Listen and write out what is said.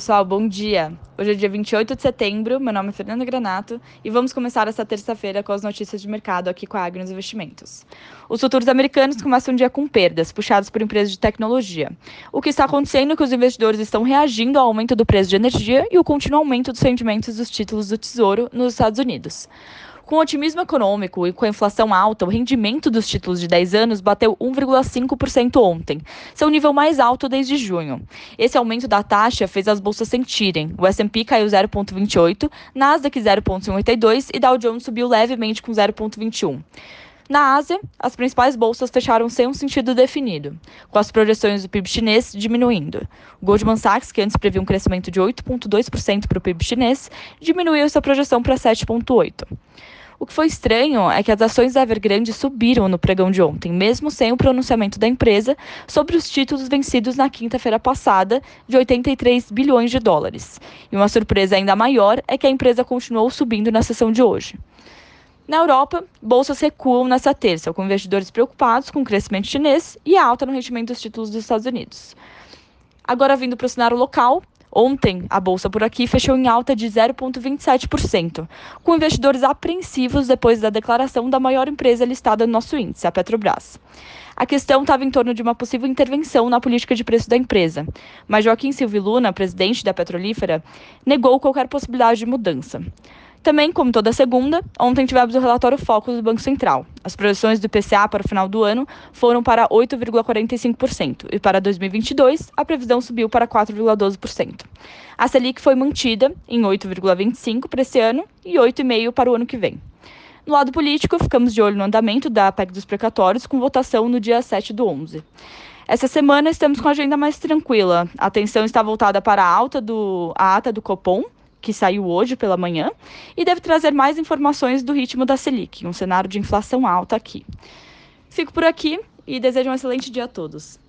Pessoal, bom dia. Hoje é dia 28 de setembro, meu nome é Fernanda Granato e vamos começar essa terça-feira com as notícias de mercado aqui com a Agros Investimentos. Os futuros americanos começam o dia com perdas, puxados por empresas de tecnologia. O que está acontecendo é que os investidores estão reagindo ao aumento do preço de energia e o contínuo aumento dos rendimentos dos títulos do Tesouro nos Estados Unidos. Com otimismo econômico e com a inflação alta, o rendimento dos títulos de 10 anos bateu 1,5% ontem, seu nível mais alto desde junho. Esse aumento da taxa fez as bolsas sentirem. O S&P caiu 0,28, Nasdaq 0,52 e Dow Jones subiu levemente com 0,21. Na Ásia, as principais bolsas fecharam sem um sentido definido, com as projeções do PIB chinês diminuindo. O Goldman Sachs, que antes previa um crescimento de 8,2% para o PIB chinês, diminuiu sua projeção para 7,8%. O que foi estranho é que as ações da Evergrande subiram no pregão de ontem, mesmo sem o pronunciamento da empresa sobre os títulos vencidos na quinta-feira passada, de 83 bilhões de dólares. E uma surpresa ainda maior é que a empresa continuou subindo na sessão de hoje. Na Europa, bolsas recuam nesta terça, com investidores preocupados com o crescimento chinês e a alta no rendimento dos títulos dos Estados Unidos. Agora, vindo para o cenário local, Ontem, a bolsa por aqui fechou em alta de 0,27%, com investidores apreensivos depois da declaração da maior empresa listada no nosso índice, a Petrobras. A questão estava em torno de uma possível intervenção na política de preço da empresa, mas Joaquim Silvio Luna, presidente da petrolífera, negou qualquer possibilidade de mudança. Também, como toda segunda, ontem tivemos o relatório Focus do Banco Central. As projeções do IPCA para o final do ano foram para 8,45% e para 2022 a previsão subiu para 4,12%. A Selic foi mantida em 8,25% para esse ano e 8,5% para o ano que vem. No lado político, ficamos de olho no andamento da PEC dos precatórios, com votação no dia 7 do 11. Essa semana estamos com a agenda mais tranquila. A atenção está voltada para a alta do a ata do Copom, que saiu hoje pela manhã, e deve trazer mais informações do ritmo da Selic, um cenário de inflação alta aqui. Fico por aqui e desejo um excelente dia a todos.